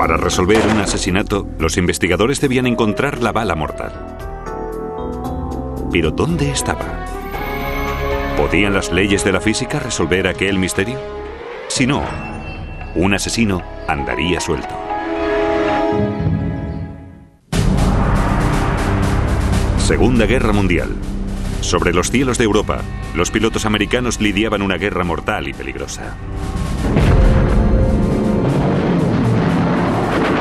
Para resolver un asesinato, los investigadores debían encontrar la bala mortal. Pero ¿dónde estaba? ¿Podían las leyes de la física resolver aquel misterio? Si no, un asesino andaría suelto. Segunda Guerra Mundial. Sobre los cielos de Europa, los pilotos americanos lidiaban una guerra mortal y peligrosa.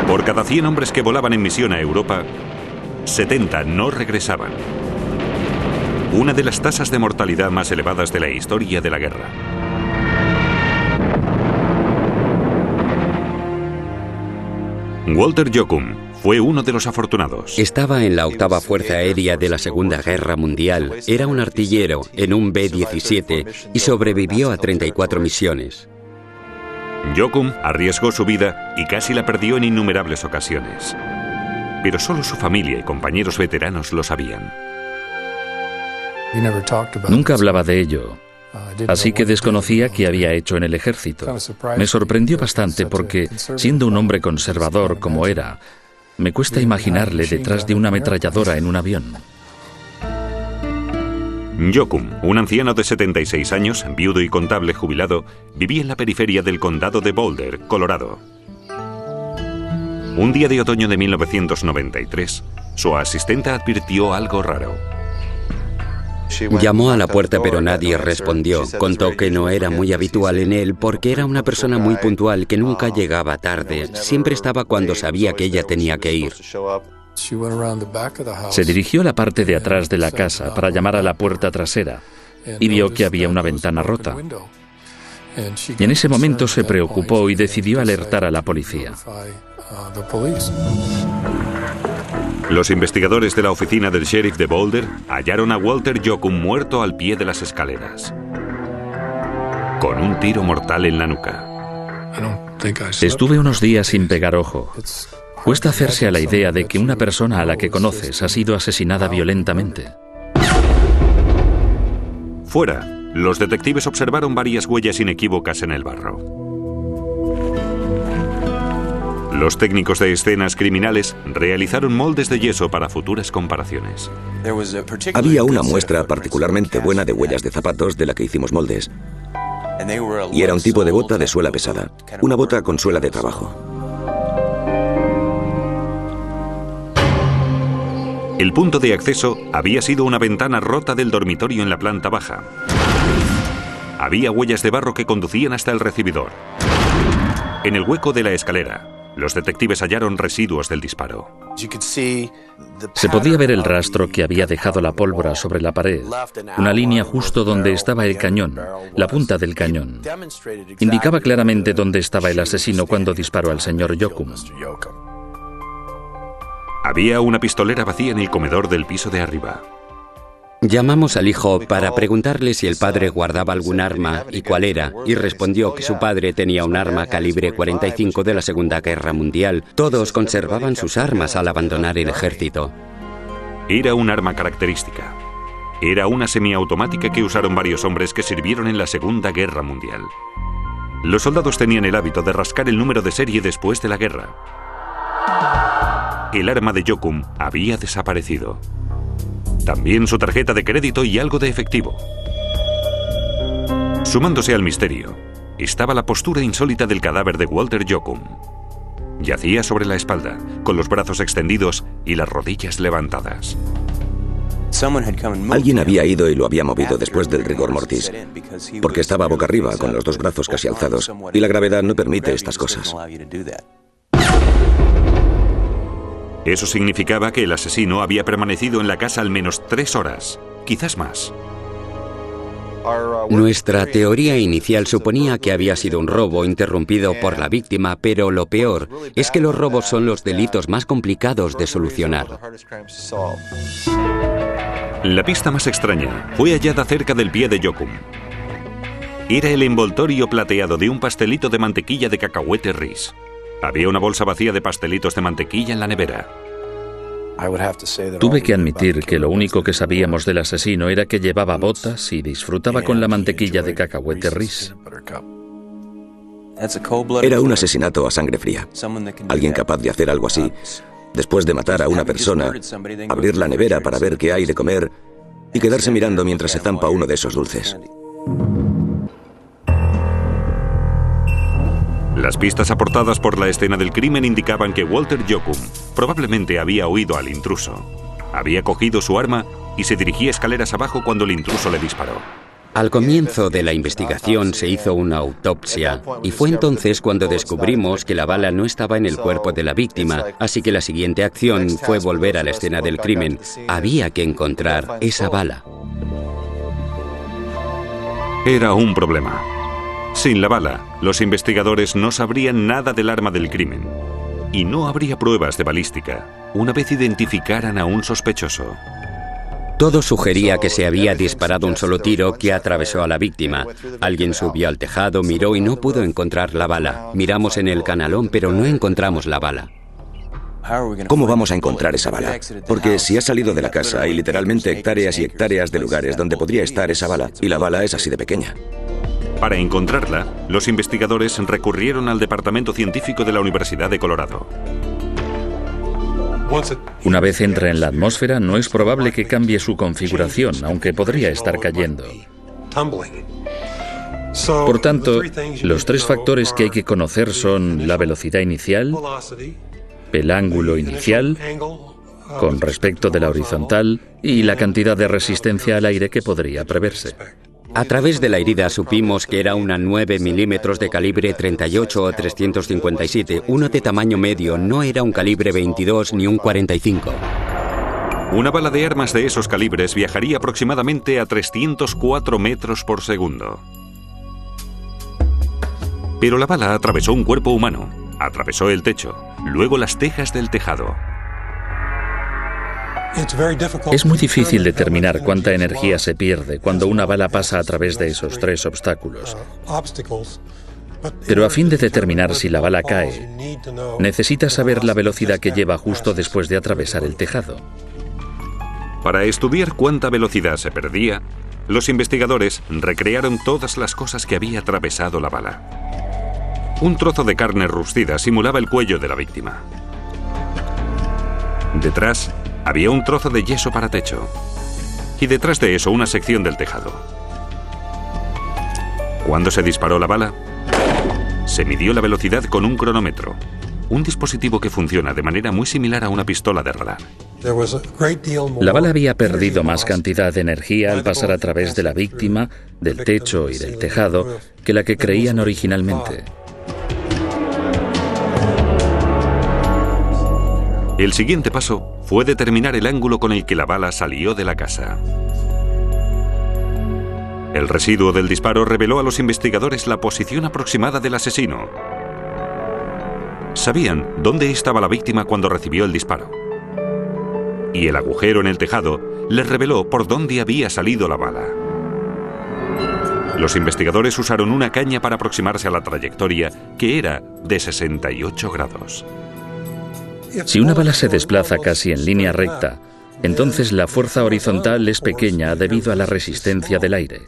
Por cada 100 hombres que volaban en misión a Europa, 70 no regresaban. Una de las tasas de mortalidad más elevadas de la historia de la guerra. Walter Jokum fue uno de los afortunados. Estaba en la octava Fuerza Aérea de la Segunda Guerra Mundial. Era un artillero en un B-17 y sobrevivió a 34 misiones. Jokum arriesgó su vida y casi la perdió en innumerables ocasiones. Pero solo su familia y compañeros veteranos lo sabían. Nunca hablaba de ello, así que desconocía qué había hecho en el ejército. Me sorprendió bastante porque, siendo un hombre conservador como era, me cuesta imaginarle detrás de una ametralladora en un avión. Jokum, un anciano de 76 años, viudo y contable jubilado, vivía en la periferia del condado de Boulder, Colorado. Un día de otoño de 1993, su asistenta advirtió algo raro. Llamó a la puerta pero nadie respondió. Contó que no era muy habitual en él porque era una persona muy puntual que nunca llegaba tarde. Siempre estaba cuando sabía que ella tenía que ir. Se dirigió a la parte de atrás de la casa para llamar a la puerta trasera y vio que había una ventana rota. Y en ese momento se preocupó y decidió alertar a la policía. Los investigadores de la oficina del sheriff de Boulder hallaron a Walter Jokum muerto al pie de las escaleras, con un tiro mortal en la nuca. Estuve unos días sin pegar ojo. Cuesta hacerse a la idea de que una persona a la que conoces ha sido asesinada violentamente. Fuera, los detectives observaron varias huellas inequívocas en el barro. Los técnicos de escenas criminales realizaron moldes de yeso para futuras comparaciones. Había una muestra particularmente buena de huellas de zapatos de la que hicimos moldes. Y era un tipo de bota de suela pesada, una bota con suela de trabajo. El punto de acceso había sido una ventana rota del dormitorio en la planta baja. Había huellas de barro que conducían hasta el recibidor. En el hueco de la escalera, los detectives hallaron residuos del disparo. Se podía ver el rastro que había dejado la pólvora sobre la pared, una línea justo donde estaba el cañón, la punta del cañón. Indicaba claramente dónde estaba el asesino cuando disparó al señor Yokum. Había una pistolera vacía en el comedor del piso de arriba. Llamamos al hijo para preguntarle si el padre guardaba algún arma y cuál era, y respondió que su padre tenía un arma calibre 45 de la Segunda Guerra Mundial. Todos conservaban sus armas al abandonar el ejército. Era un arma característica. Era una semiautomática que usaron varios hombres que sirvieron en la Segunda Guerra Mundial. Los soldados tenían el hábito de rascar el número de serie después de la guerra. El arma de Jokum había desaparecido. También su tarjeta de crédito y algo de efectivo. Sumándose al misterio, estaba la postura insólita del cadáver de Walter Jokum. Yacía sobre la espalda, con los brazos extendidos y las rodillas levantadas. Alguien había ido y lo había movido después del rigor mortis, porque estaba boca arriba con los dos brazos casi alzados, y la gravedad no permite estas cosas. Eso significaba que el asesino había permanecido en la casa al menos tres horas, quizás más. Nuestra teoría inicial suponía que había sido un robo interrumpido por la víctima, pero lo peor es que los robos son los delitos más complicados de solucionar. La pista más extraña fue hallada cerca del pie de Jokum. Era el envoltorio plateado de un pastelito de mantequilla de cacahuete Riz. Había una bolsa vacía de pastelitos de mantequilla en la nevera. Tuve que admitir que lo único que sabíamos del asesino era que llevaba botas y disfrutaba con la mantequilla de cacahuete Riz. Era un asesinato a sangre fría. Alguien capaz de hacer algo así, después de matar a una persona, abrir la nevera para ver qué hay de comer y quedarse mirando mientras se zampa uno de esos dulces. Las pistas aportadas por la escena del crimen indicaban que Walter Jokum probablemente había oído al intruso. Había cogido su arma y se dirigía escaleras abajo cuando el intruso le disparó. Al comienzo de la investigación se hizo una autopsia y fue entonces cuando descubrimos que la bala no estaba en el cuerpo de la víctima, así que la siguiente acción fue volver a la escena del crimen. Había que encontrar esa bala. Era un problema. Sin la bala, los investigadores no sabrían nada del arma del crimen. Y no habría pruebas de balística una vez identificaran a un sospechoso. Todo sugería que se había disparado un solo tiro que atravesó a la víctima. Alguien subió al tejado, miró y no pudo encontrar la bala. Miramos en el canalón, pero no encontramos la bala. ¿Cómo vamos a encontrar esa bala? Porque si ha salido de la casa hay literalmente hectáreas y hectáreas de lugares donde podría estar esa bala, y la bala es así de pequeña. Para encontrarla, los investigadores recurrieron al Departamento Científico de la Universidad de Colorado. Una vez entra en la atmósfera, no es probable que cambie su configuración, aunque podría estar cayendo. Por tanto, los tres factores que hay que conocer son la velocidad inicial, el ángulo inicial con respecto de la horizontal y la cantidad de resistencia al aire que podría preverse. A través de la herida supimos que era una 9 milímetros de calibre 38 o 357, uno de tamaño medio, no era un calibre 22 ni un 45. Una bala de armas de esos calibres viajaría aproximadamente a 304 metros por segundo. Pero la bala atravesó un cuerpo humano, atravesó el techo, luego las tejas del tejado, es muy difícil determinar cuánta energía se pierde cuando una bala pasa a través de esos tres obstáculos. Pero a fin de determinar si la bala cae, necesita saber la velocidad que lleva justo después de atravesar el tejado. Para estudiar cuánta velocidad se perdía, los investigadores recrearon todas las cosas que había atravesado la bala. Un trozo de carne rustida simulaba el cuello de la víctima. Detrás había un trozo de yeso para techo. Y detrás de eso una sección del tejado. Cuando se disparó la bala, se midió la velocidad con un cronómetro, un dispositivo que funciona de manera muy similar a una pistola de radar. La bala había perdido más cantidad de energía al pasar a través de la víctima, del techo y del tejado que la que creían originalmente. El siguiente paso fue determinar el ángulo con el que la bala salió de la casa. El residuo del disparo reveló a los investigadores la posición aproximada del asesino. Sabían dónde estaba la víctima cuando recibió el disparo. Y el agujero en el tejado les reveló por dónde había salido la bala. Los investigadores usaron una caña para aproximarse a la trayectoria, que era de 68 grados. Si una bala se desplaza casi en línea recta, entonces la fuerza horizontal es pequeña debido a la resistencia del aire.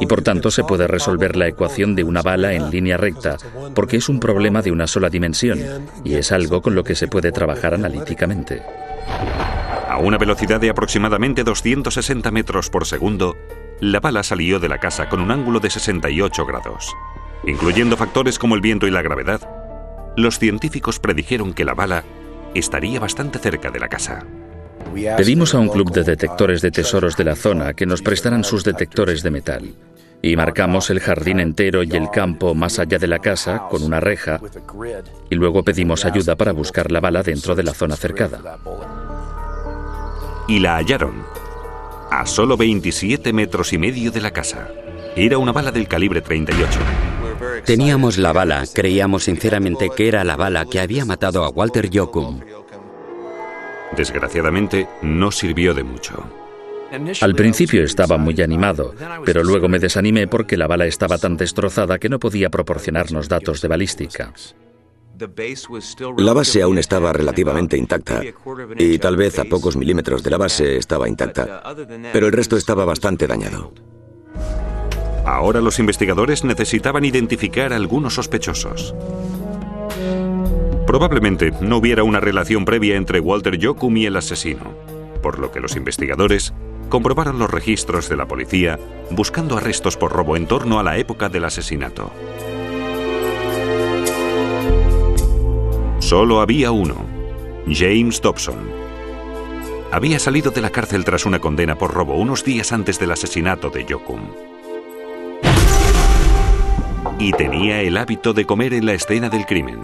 Y por tanto se puede resolver la ecuación de una bala en línea recta, porque es un problema de una sola dimensión, y es algo con lo que se puede trabajar analíticamente. A una velocidad de aproximadamente 260 metros por segundo, la bala salió de la casa con un ángulo de 68 grados. Incluyendo factores como el viento y la gravedad, los científicos predijeron que la bala estaría bastante cerca de la casa. Pedimos a un club de detectores de tesoros de la zona que nos prestaran sus detectores de metal. Y marcamos el jardín entero y el campo más allá de la casa con una reja y luego pedimos ayuda para buscar la bala dentro de la zona cercada. Y la hallaron, a solo 27 metros y medio de la casa. Era una bala del calibre 38. Teníamos la bala, creíamos sinceramente que era la bala que había matado a Walter Jokum. Desgraciadamente, no sirvió de mucho. Al principio estaba muy animado, pero luego me desanimé porque la bala estaba tan destrozada que no podía proporcionarnos datos de balística. La base aún estaba relativamente intacta y tal vez a pocos milímetros de la base estaba intacta, pero el resto estaba bastante dañado. Ahora los investigadores necesitaban identificar a algunos sospechosos. Probablemente no hubiera una relación previa entre Walter Jokum y el asesino, por lo que los investigadores comprobaron los registros de la policía buscando arrestos por robo en torno a la época del asesinato. Solo había uno, James Dobson. Había salido de la cárcel tras una condena por robo unos días antes del asesinato de Jokum. Y tenía el hábito de comer en la escena del crimen.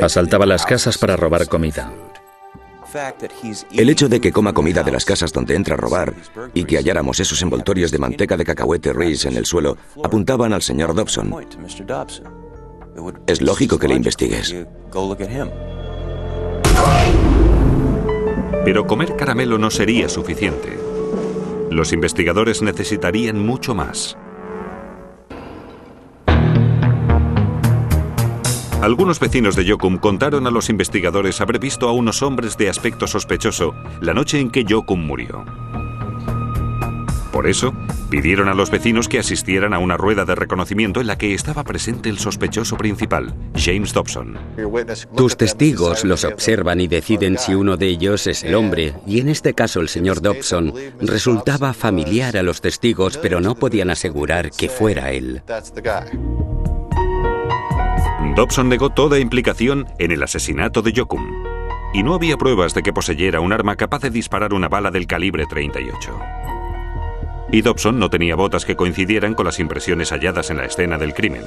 Asaltaba las casas para robar comida. El hecho de que coma comida de las casas donde entra a robar y que halláramos esos envoltorios de manteca de cacahuete Reese en el suelo apuntaban al señor Dobson. Es lógico que le investigues. Pero comer caramelo no sería suficiente. Los investigadores necesitarían mucho más. Algunos vecinos de Yokum contaron a los investigadores haber visto a unos hombres de aspecto sospechoso la noche en que Yokum murió. Por eso, pidieron a los vecinos que asistieran a una rueda de reconocimiento en la que estaba presente el sospechoso principal, James Dobson. Tus testigos los observan y deciden si uno de ellos es el hombre, y en este caso el señor Dobson resultaba familiar a los testigos, pero no podían asegurar que fuera él. Dobson negó toda implicación en el asesinato de Jokum, y no había pruebas de que poseyera un arma capaz de disparar una bala del calibre 38. Y Dobson no tenía botas que coincidieran con las impresiones halladas en la escena del crimen.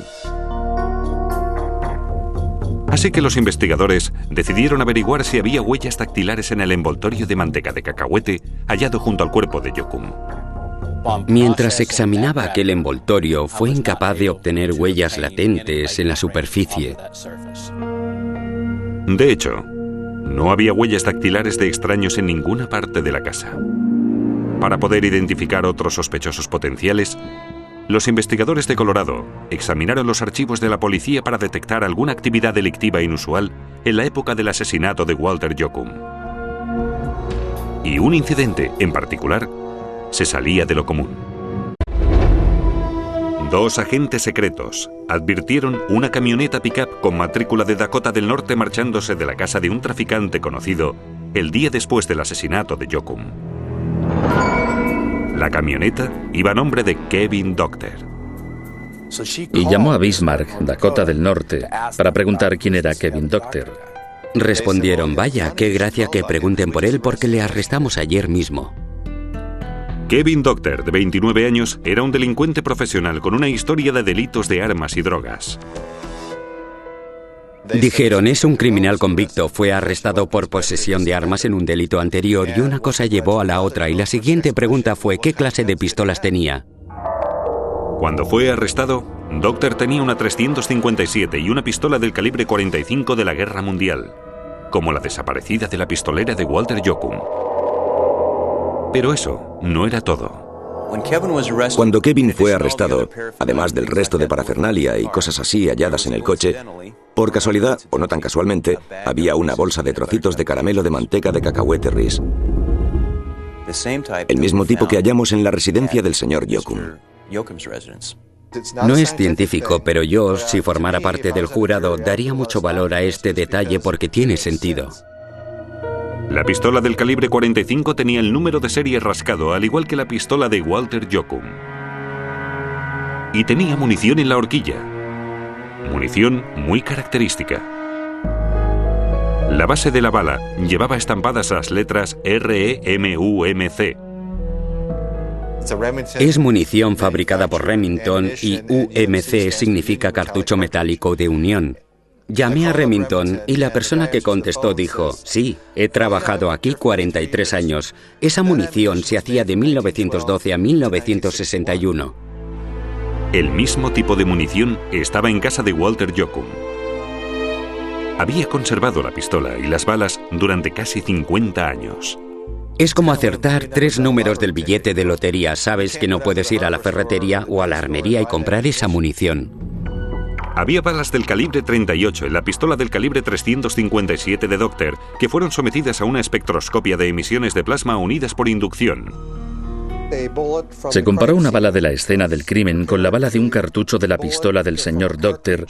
Así que los investigadores decidieron averiguar si había huellas dactilares en el envoltorio de manteca de cacahuete hallado junto al cuerpo de Jokum. Mientras examinaba aquel envoltorio, fue incapaz de obtener huellas latentes en la superficie. De hecho, no había huellas dactilares de extraños en ninguna parte de la casa. Para poder identificar otros sospechosos potenciales, los investigadores de Colorado examinaron los archivos de la policía para detectar alguna actividad delictiva inusual en la época del asesinato de Walter Jokum. Y un incidente en particular se salía de lo común. Dos agentes secretos advirtieron una camioneta pickup con matrícula de Dakota del Norte marchándose de la casa de un traficante conocido el día después del asesinato de Jokum. La camioneta iba a nombre de Kevin Doctor. Y llamó a Bismarck, Dakota del Norte, para preguntar quién era Kevin Doctor. Respondieron, vaya, qué gracia que pregunten por él porque le arrestamos ayer mismo. Kevin Doctor, de 29 años, era un delincuente profesional con una historia de delitos de armas y drogas. Dijeron, es un criminal convicto, fue arrestado por posesión de armas en un delito anterior y una cosa llevó a la otra y la siguiente pregunta fue, ¿qué clase de pistolas tenía? Cuando fue arrestado, Doctor tenía una 357 y una pistola del calibre 45 de la Guerra Mundial, como la desaparecida de la pistolera de Walter Jokum. Pero eso no era todo. Cuando Kevin fue arrestado, además del resto de parafernalia y cosas así halladas en el coche, por casualidad, o no tan casualmente, había una bolsa de trocitos de caramelo de manteca de cacahuete Riz. El mismo tipo que hallamos en la residencia del señor Yokum. No es científico, pero yo, si formara parte del jurado, daría mucho valor a este detalle porque tiene sentido. La pistola del calibre 45 tenía el número de serie rascado, al igual que la pistola de Walter Jokum. Y tenía munición en la horquilla. Munición muy característica. La base de la bala llevaba estampadas las letras REMUMC. Es munición fabricada por Remington y UMC significa cartucho metálico de unión. Llamé a Remington y la persona que contestó dijo, sí, he trabajado aquí 43 años. Esa munición se hacía de 1912 a 1961. El mismo tipo de munición estaba en casa de Walter Jokum. Había conservado la pistola y las balas durante casi 50 años. Es como acertar tres números del billete de lotería. Sabes que no puedes ir a la ferretería o a la armería y comprar esa munición. Había balas del calibre 38 en la pistola del calibre 357 de Doctor, que fueron sometidas a una espectroscopia de emisiones de plasma unidas por inducción. Se comparó una bala de la escena del crimen con la bala de un cartucho de la pistola del señor Doctor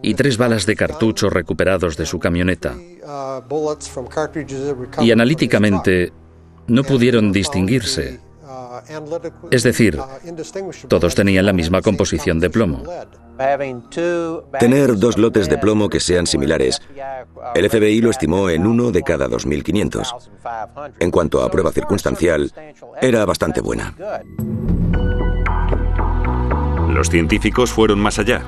y tres balas de cartucho recuperados de su camioneta. Y analíticamente no pudieron distinguirse. Es decir, todos tenían la misma composición de plomo. Tener dos lotes de plomo que sean similares. El FBI lo estimó en uno de cada 2.500. En cuanto a prueba circunstancial, era bastante buena. Los científicos fueron más allá.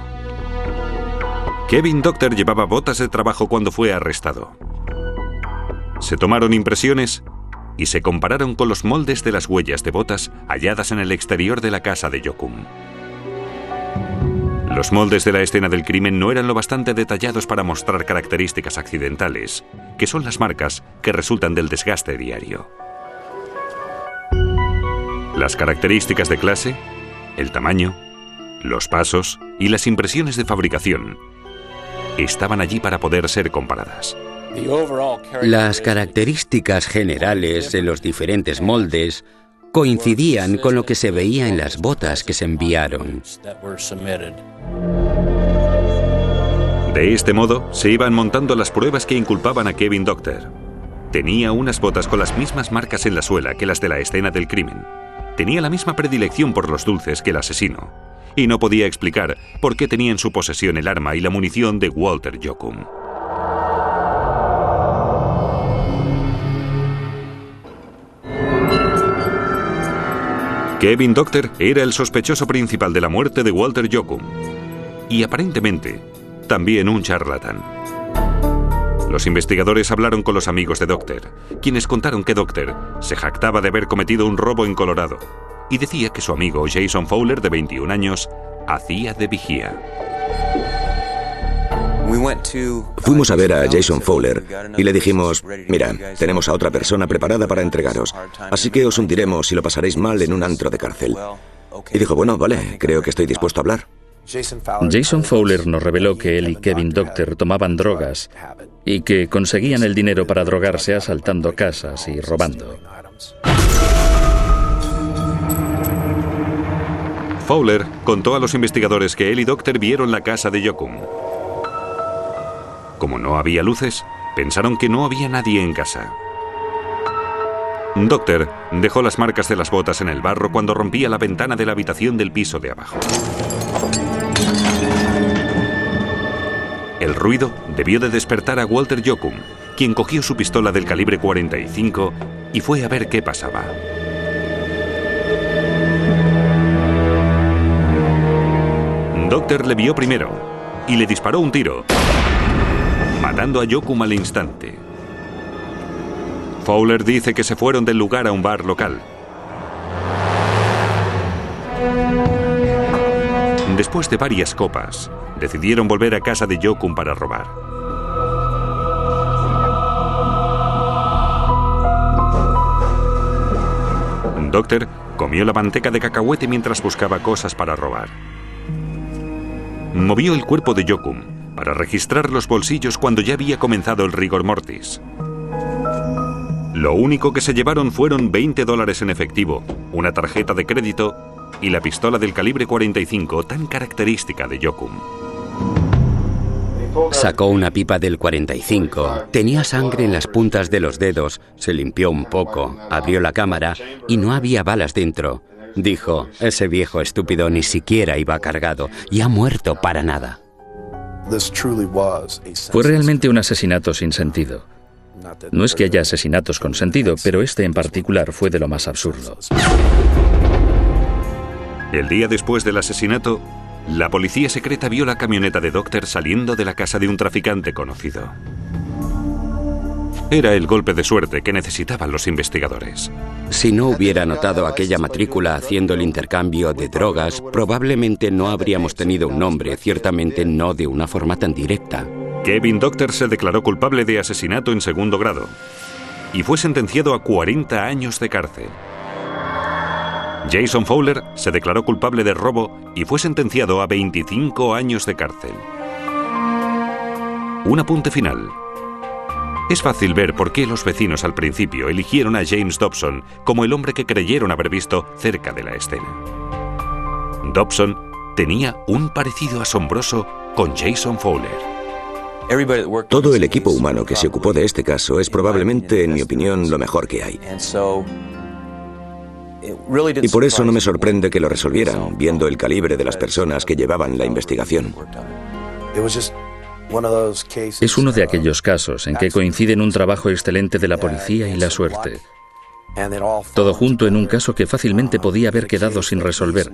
Kevin Doctor llevaba botas de trabajo cuando fue arrestado. Se tomaron impresiones y se compararon con los moldes de las huellas de botas halladas en el exterior de la casa de Yokum. Los moldes de la escena del crimen no eran lo bastante detallados para mostrar características accidentales, que son las marcas que resultan del desgaste diario. Las características de clase, el tamaño, los pasos y las impresiones de fabricación estaban allí para poder ser comparadas. Las características generales de los diferentes moldes coincidían con lo que se veía en las botas que se enviaron. De este modo, se iban montando las pruebas que inculpaban a Kevin Doctor. Tenía unas botas con las mismas marcas en la suela que las de la escena del crimen. Tenía la misma predilección por los dulces que el asesino. Y no podía explicar por qué tenía en su posesión el arma y la munición de Walter Jokum. Kevin Doctor era el sospechoso principal de la muerte de Walter Jokum y aparentemente también un charlatán. Los investigadores hablaron con los amigos de Doctor, quienes contaron que Doctor se jactaba de haber cometido un robo en Colorado y decía que su amigo Jason Fowler, de 21 años, hacía de vigía. Fuimos a ver a Jason Fowler y le dijimos, mira, tenemos a otra persona preparada para entregaros, así que os hundiremos si lo pasaréis mal en un antro de cárcel. Y dijo, bueno, vale, creo que estoy dispuesto a hablar. Jason Fowler nos reveló que él y Kevin Doctor tomaban drogas y que conseguían el dinero para drogarse asaltando casas y robando. Fowler contó a los investigadores que él y Doctor vieron la casa de Yokum. Como no había luces, pensaron que no había nadie en casa. Doctor dejó las marcas de las botas en el barro cuando rompía la ventana de la habitación del piso de abajo. El ruido debió de despertar a Walter Jokum, quien cogió su pistola del calibre 45 y fue a ver qué pasaba. Doctor le vio primero y le disparó un tiro, matando a Jokum al instante. Fowler dice que se fueron del lugar a un bar local. Después de varias copas, decidieron volver a casa de Jokum para robar. Doctor comió la manteca de cacahuete mientras buscaba cosas para robar. Movió el cuerpo de Jokum para registrar los bolsillos cuando ya había comenzado el rigor mortis. Lo único que se llevaron fueron 20 dólares en efectivo, una tarjeta de crédito y la pistola del calibre 45 tan característica de Jokum. Sacó una pipa del 45. Tenía sangre en las puntas de los dedos. Se limpió un poco, abrió la cámara y no había balas dentro. Dijo, ese viejo estúpido ni siquiera iba cargado y ha muerto para nada. Fue realmente un asesinato sin sentido. No es que haya asesinatos con sentido, pero este en particular fue de lo más absurdo. El día después del asesinato, la policía secreta vio la camioneta de Doctor saliendo de la casa de un traficante conocido. Era el golpe de suerte que necesitaban los investigadores. Si no hubiera notado aquella matrícula haciendo el intercambio de drogas, probablemente no habríamos tenido un nombre, ciertamente no de una forma tan directa. Kevin Doctor se declaró culpable de asesinato en segundo grado y fue sentenciado a 40 años de cárcel. Jason Fowler se declaró culpable de robo y fue sentenciado a 25 años de cárcel. Un apunte final. Es fácil ver por qué los vecinos al principio eligieron a James Dobson como el hombre que creyeron haber visto cerca de la escena. Dobson tenía un parecido asombroso con Jason Fowler. Todo el equipo humano que se ocupó de este caso es probablemente, en mi opinión, lo mejor que hay. Y por eso no me sorprende que lo resolvieran, viendo el calibre de las personas que llevaban la investigación. Es uno de aquellos casos en que coinciden un trabajo excelente de la policía y la suerte. Todo junto en un caso que fácilmente podía haber quedado sin resolver.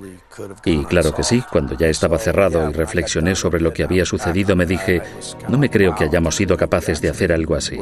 Y claro que sí, cuando ya estaba cerrado y reflexioné sobre lo que había sucedido, me dije, no me creo que hayamos sido capaces de hacer algo así.